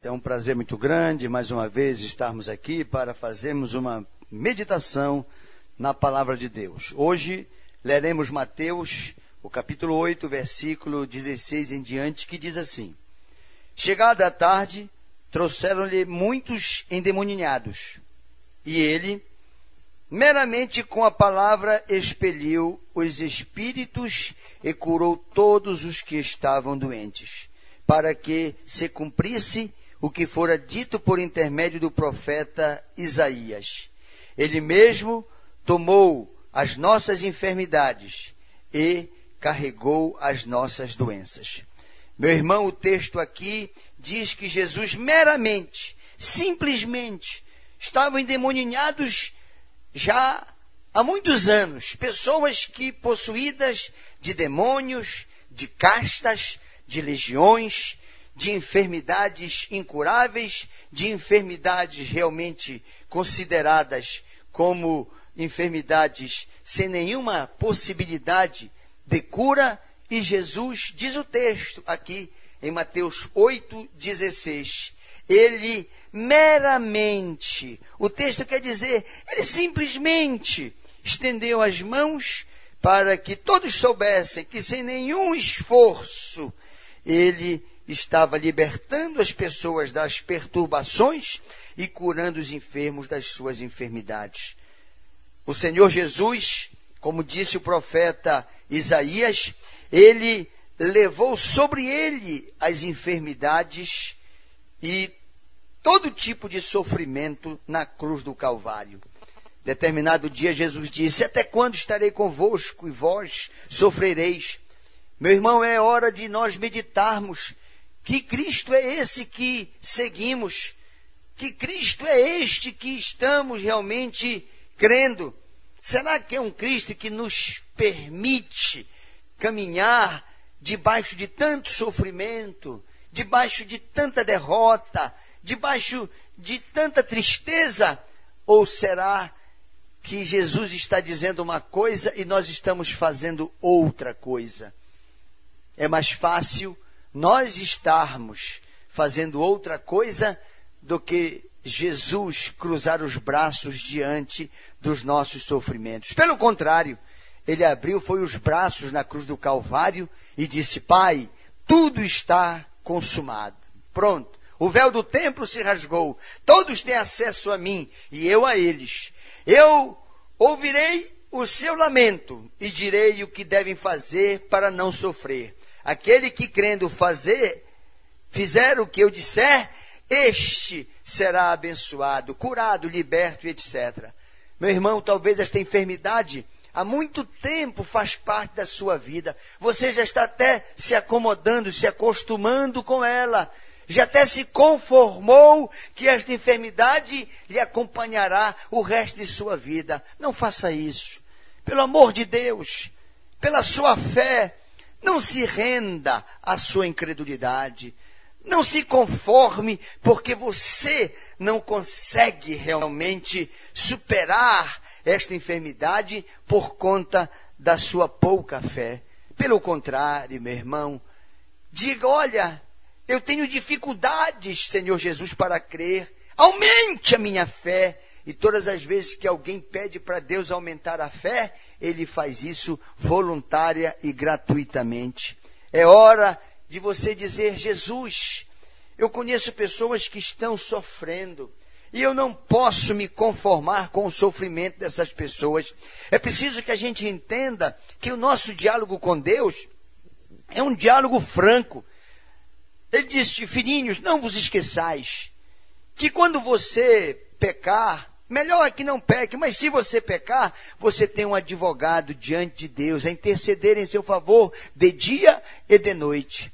É um prazer muito grande, mais uma vez, estarmos aqui para fazermos uma meditação na palavra de Deus. Hoje leremos Mateus, o capítulo 8, versículo 16 em diante, que diz assim: Chegada a tarde, trouxeram-lhe muitos endemoninhados, e ele, meramente com a palavra, expeliu os espíritos e curou todos os que estavam doentes, para que se cumprisse o que fora dito por intermédio do profeta Isaías. Ele mesmo tomou as nossas enfermidades e carregou as nossas doenças. Meu irmão, o texto aqui diz que Jesus meramente, simplesmente, estavam endemoninhados já há muitos anos. Pessoas que, possuídas de demônios, de castas, de legiões, de enfermidades incuráveis, de enfermidades realmente consideradas como enfermidades sem nenhuma possibilidade de cura, e Jesus, diz o texto aqui em Mateus 8,16, ele meramente, o texto quer dizer, ele simplesmente estendeu as mãos para que todos soubessem que sem nenhum esforço ele estava libertando as pessoas das perturbações e curando os enfermos das suas enfermidades. O Senhor Jesus, como disse o profeta Isaías, ele levou sobre ele as enfermidades e todo tipo de sofrimento na cruz do Calvário. Determinado dia, Jesus disse: Até quando estarei convosco e vós sofrereis? Meu irmão, é hora de nós meditarmos que Cristo é esse que seguimos? Que Cristo é este que estamos realmente crendo? Será que é um Cristo que nos permite caminhar debaixo de tanto sofrimento, debaixo de tanta derrota, debaixo de tanta tristeza? Ou será que Jesus está dizendo uma coisa e nós estamos fazendo outra coisa? É mais fácil nós estarmos fazendo outra coisa do que Jesus cruzar os braços diante dos nossos sofrimentos. Pelo contrário, ele abriu foi os braços na cruz do Calvário e disse: Pai, tudo está consumado. Pronto. O véu do templo se rasgou. Todos têm acesso a mim e eu a eles. Eu ouvirei o seu lamento e direi o que devem fazer para não sofrer. Aquele que crendo fazer, fizer o que eu disser, este será abençoado, curado, liberto, etc. Meu irmão, talvez esta enfermidade há muito tempo faz parte da sua vida. Você já está até se acomodando, se acostumando com ela. Já até se conformou que esta enfermidade lhe acompanhará o resto de sua vida. Não faça isso. Pelo amor de Deus, pela sua fé, não se renda à sua incredulidade. Não se conforme porque você não consegue realmente superar esta enfermidade por conta da sua pouca fé. Pelo contrário, meu irmão, diga: olha, eu tenho dificuldades, Senhor Jesus, para crer. Aumente a minha fé. E todas as vezes que alguém pede para Deus aumentar a fé, ele faz isso voluntária e gratuitamente. É hora de você dizer: Jesus, eu conheço pessoas que estão sofrendo. E eu não posso me conformar com o sofrimento dessas pessoas. É preciso que a gente entenda que o nosso diálogo com Deus é um diálogo franco. Ele disse: Filhinhos, não vos esqueçais que quando você pecar, Melhor é que não peque, mas se você pecar, você tem um advogado diante de Deus a interceder em seu favor de dia e de noite.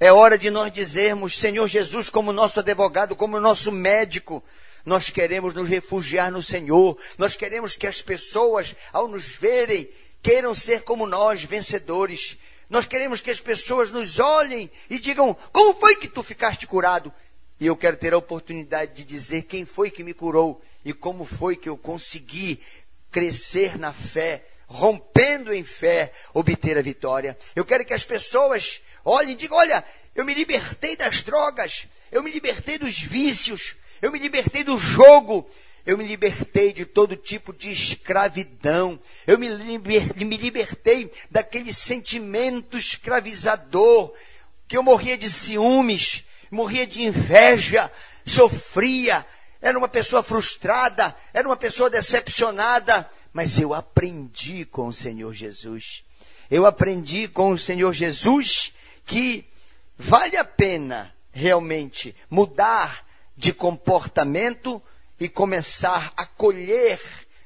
É hora de nós dizermos, Senhor Jesus, como nosso advogado, como nosso médico, nós queremos nos refugiar no Senhor. Nós queremos que as pessoas, ao nos verem, queiram ser como nós, vencedores. Nós queremos que as pessoas nos olhem e digam: Como foi que tu ficaste curado? E eu quero ter a oportunidade de dizer quem foi que me curou e como foi que eu consegui crescer na fé, rompendo em fé, obter a vitória. Eu quero que as pessoas olhem e digam: olha, eu me libertei das drogas, eu me libertei dos vícios, eu me libertei do jogo, eu me libertei de todo tipo de escravidão. Eu me, liber, me libertei daquele sentimento escravizador, que eu morria de ciúmes, morria de inveja, sofria, era uma pessoa frustrada, era uma pessoa decepcionada, mas eu aprendi com o Senhor Jesus. Eu aprendi com o Senhor Jesus que vale a pena realmente mudar de comportamento e começar a colher,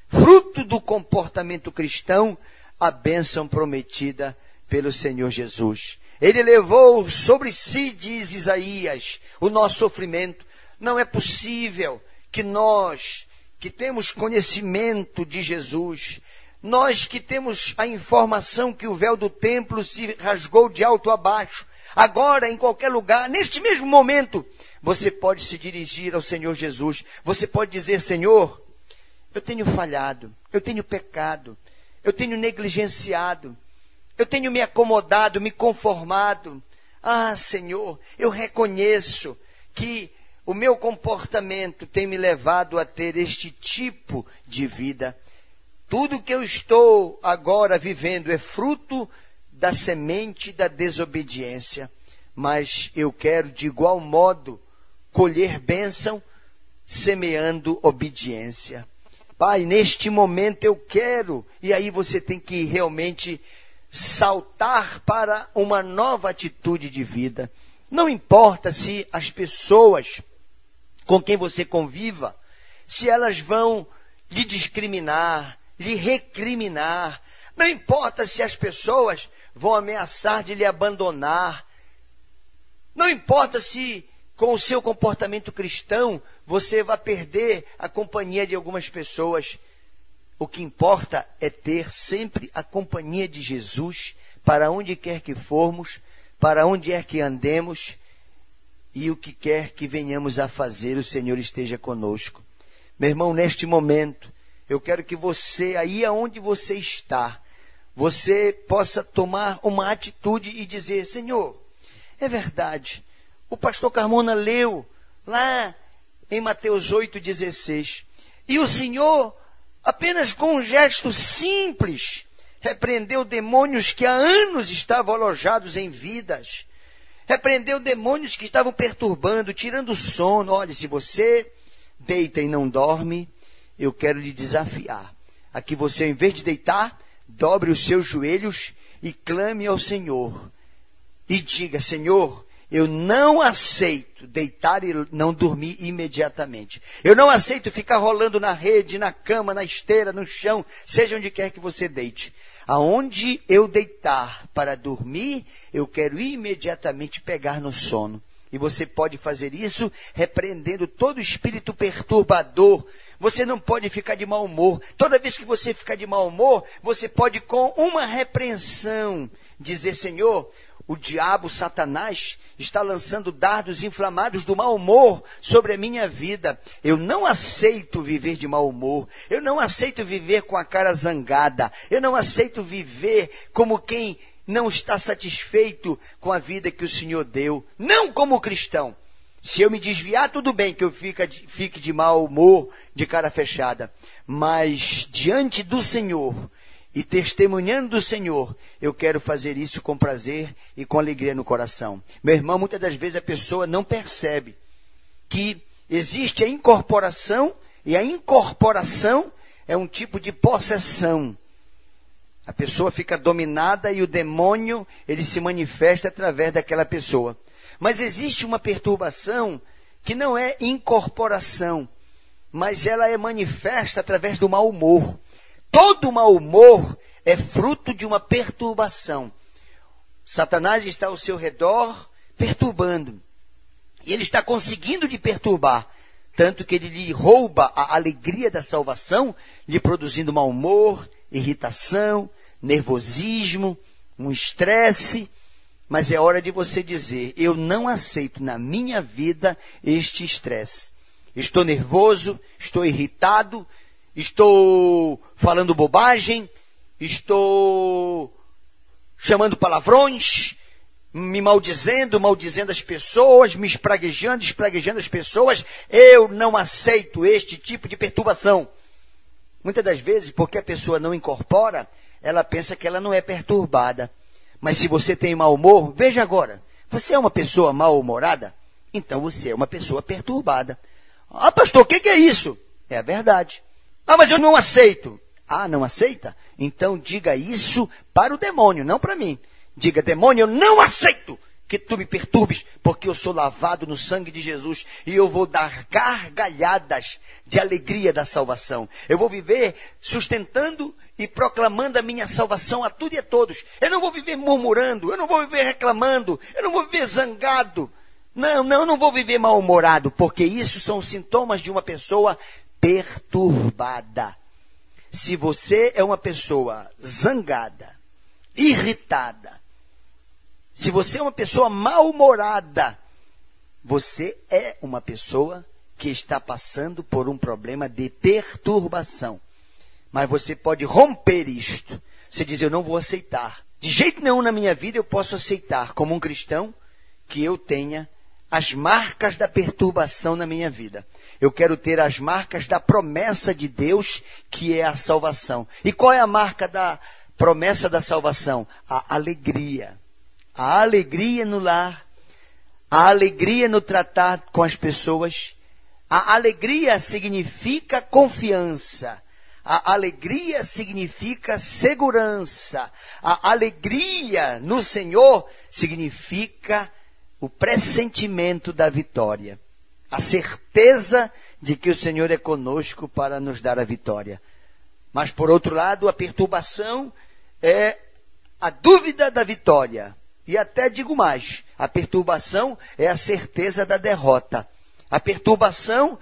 fruto do comportamento cristão, a bênção prometida pelo Senhor Jesus. Ele levou sobre si, diz Isaías, o nosso sofrimento. Não é possível que nós, que temos conhecimento de Jesus, nós que temos a informação que o véu do templo se rasgou de alto a baixo, agora, em qualquer lugar, neste mesmo momento, você pode se dirigir ao Senhor Jesus. Você pode dizer: Senhor, eu tenho falhado, eu tenho pecado, eu tenho negligenciado, eu tenho me acomodado, me conformado. Ah, Senhor, eu reconheço que o meu comportamento tem me levado a ter este tipo de vida. Tudo que eu estou agora vivendo é fruto da semente da desobediência. Mas eu quero, de igual modo, colher bênção semeando obediência. Pai, neste momento eu quero, e aí você tem que realmente saltar para uma nova atitude de vida. Não importa se as pessoas com quem você conviva, se elas vão lhe discriminar, lhe recriminar, não importa se as pessoas vão ameaçar de lhe abandonar, não importa se com o seu comportamento cristão, você vai perder a companhia de algumas pessoas. O que importa é ter sempre a companhia de Jesus para onde quer que formos, para onde quer que andemos e o que quer que venhamos a fazer, o Senhor esteja conosco. Meu irmão, neste momento, eu quero que você, aí aonde você está, você possa tomar uma atitude e dizer: Senhor, é verdade, o pastor Carmona leu lá em Mateus 8,16. E o Senhor, apenas com um gesto simples, repreendeu demônios que há anos estavam alojados em vidas. Repreendeu demônios que estavam perturbando, tirando o sono. Olha, se você deita e não dorme, eu quero lhe desafiar. Aqui você, em vez de deitar, dobre os seus joelhos e clame ao Senhor. E diga: Senhor, eu não aceito deitar e não dormir imediatamente. Eu não aceito ficar rolando na rede, na cama, na esteira, no chão, seja onde quer que você deite. Aonde eu deitar para dormir, eu quero imediatamente pegar no sono. E você pode fazer isso repreendendo todo espírito perturbador. Você não pode ficar de mau humor. Toda vez que você ficar de mau humor, você pode, com uma repreensão, dizer: Senhor, o diabo, Satanás, está lançando dardos inflamados do mau humor sobre a minha vida. Eu não aceito viver de mau humor. Eu não aceito viver com a cara zangada. Eu não aceito viver como quem não está satisfeito com a vida que o Senhor deu. Não como cristão. Se eu me desviar, tudo bem que eu fique de mau humor, de cara fechada. Mas diante do Senhor, e testemunhando do Senhor, eu quero fazer isso com prazer e com alegria no coração. Meu irmão, muitas das vezes a pessoa não percebe que existe a incorporação e a incorporação é um tipo de possessão. A pessoa fica dominada e o demônio, ele se manifesta através daquela pessoa. Mas existe uma perturbação que não é incorporação, mas ela é manifesta através do mau humor. Todo mau humor é fruto de uma perturbação. Satanás está ao seu redor perturbando. E ele está conseguindo de perturbar. Tanto que ele lhe rouba a alegria da salvação, lhe produzindo mau humor, irritação, nervosismo, um estresse. Mas é hora de você dizer: eu não aceito na minha vida este estresse. Estou nervoso, estou irritado, estou falando bobagem, estou chamando palavrões, me maldizendo, maldizendo as pessoas, me espraguejando, espraguejando as pessoas. Eu não aceito este tipo de perturbação. Muitas das vezes, porque a pessoa não incorpora, ela pensa que ela não é perturbada. Mas se você tem mau humor, veja agora, você é uma pessoa mal-humorada? Então você é uma pessoa perturbada. Ah, pastor, o que, que é isso? É a verdade. Ah, mas eu não aceito. Ah, não aceita? Então diga isso para o demônio, não para mim. Diga, demônio, eu não aceito que tu me perturbes, porque eu sou lavado no sangue de Jesus e eu vou dar gargalhadas de alegria da salvação. Eu vou viver sustentando e proclamando a minha salvação a tudo e a todos. Eu não vou viver murmurando, eu não vou viver reclamando, eu não vou viver zangado. Não, não, não vou viver mal-humorado, porque isso são sintomas de uma pessoa perturbada. Se você é uma pessoa zangada, irritada, se você é uma pessoa mal-humorada, você é uma pessoa que está passando por um problema de perturbação. Mas você pode romper isto. Você diz, eu não vou aceitar. De jeito nenhum na minha vida eu posso aceitar, como um cristão, que eu tenha as marcas da perturbação na minha vida. Eu quero ter as marcas da promessa de Deus, que é a salvação. E qual é a marca da promessa da salvação? A alegria a alegria no lar, a alegria no tratar com as pessoas. A alegria significa confiança. A alegria significa segurança. A alegria no Senhor significa o pressentimento da vitória. A certeza de que o Senhor é conosco para nos dar a vitória. Mas, por outro lado, a perturbação é a dúvida da vitória. E até digo mais: a perturbação é a certeza da derrota. A perturbação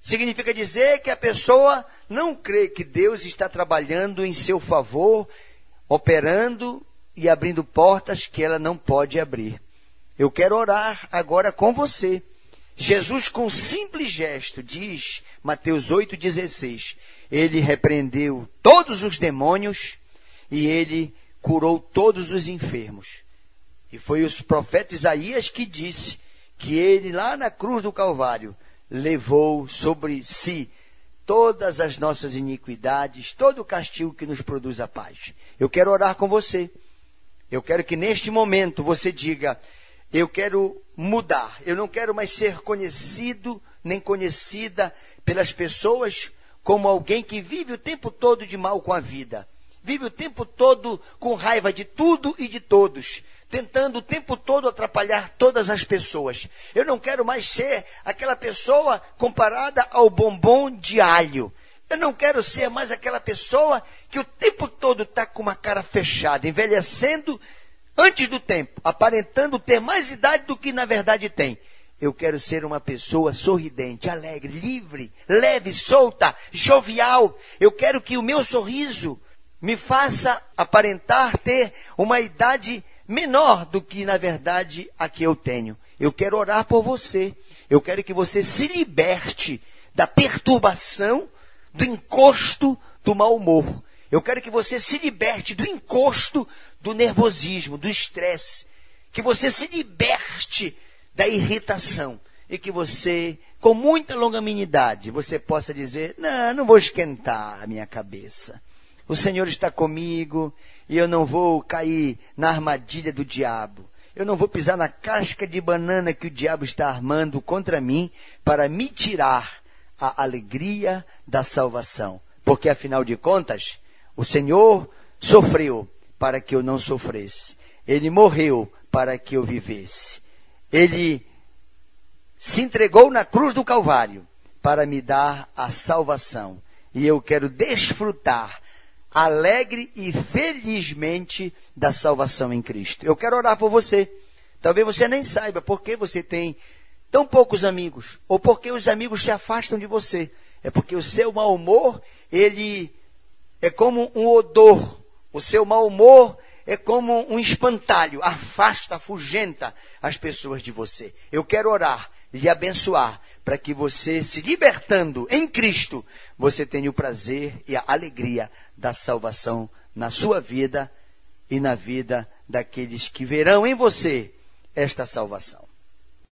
significa dizer que a pessoa não crê que Deus está trabalhando em seu favor, operando e abrindo portas que ela não pode abrir. Eu quero orar agora com você. Jesus, com um simples gesto, diz, Mateus 8,16, ele repreendeu todos os demônios e ele curou todos os enfermos. E foi o profeta Isaías que disse que ele, lá na cruz do Calvário, levou sobre si todas as nossas iniquidades, todo o castigo que nos produz a paz. Eu quero orar com você. Eu quero que neste momento você diga: Eu quero mudar. Eu não quero mais ser conhecido nem conhecida pelas pessoas como alguém que vive o tempo todo de mal com a vida. Vive o tempo todo com raiva de tudo e de todos tentando o tempo todo atrapalhar todas as pessoas. Eu não quero mais ser aquela pessoa comparada ao bombom de alho. Eu não quero ser mais aquela pessoa que o tempo todo está com uma cara fechada, envelhecendo antes do tempo, aparentando ter mais idade do que na verdade tem. Eu quero ser uma pessoa sorridente, alegre, livre, leve, solta, jovial. Eu quero que o meu sorriso me faça aparentar ter uma idade menor do que na verdade a que eu tenho. Eu quero orar por você. Eu quero que você se liberte da perturbação, do encosto do mau humor. Eu quero que você se liberte do encosto do nervosismo, do estresse. Que você se liberte da irritação. E que você, com muita longanimidade, você possa dizer: Não, não vou esquentar a minha cabeça. O Senhor está comigo, e eu não vou cair na armadilha do diabo. Eu não vou pisar na casca de banana que o diabo está armando contra mim para me tirar a alegria da salvação. Porque afinal de contas, o Senhor sofreu para que eu não sofresse. Ele morreu para que eu vivesse. Ele se entregou na cruz do Calvário para me dar a salvação. E eu quero desfrutar alegre e felizmente da salvação em Cristo. Eu quero orar por você. Talvez você nem saiba por que você tem tão poucos amigos, ou porque os amigos se afastam de você. É porque o seu mau humor, ele é como um odor. O seu mau humor é como um espantalho, afasta, afugenta as pessoas de você. Eu quero orar, lhe abençoar, para que você, se libertando em Cristo, você tenha o prazer e a alegria da salvação na sua vida e na vida daqueles que verão em você esta salvação.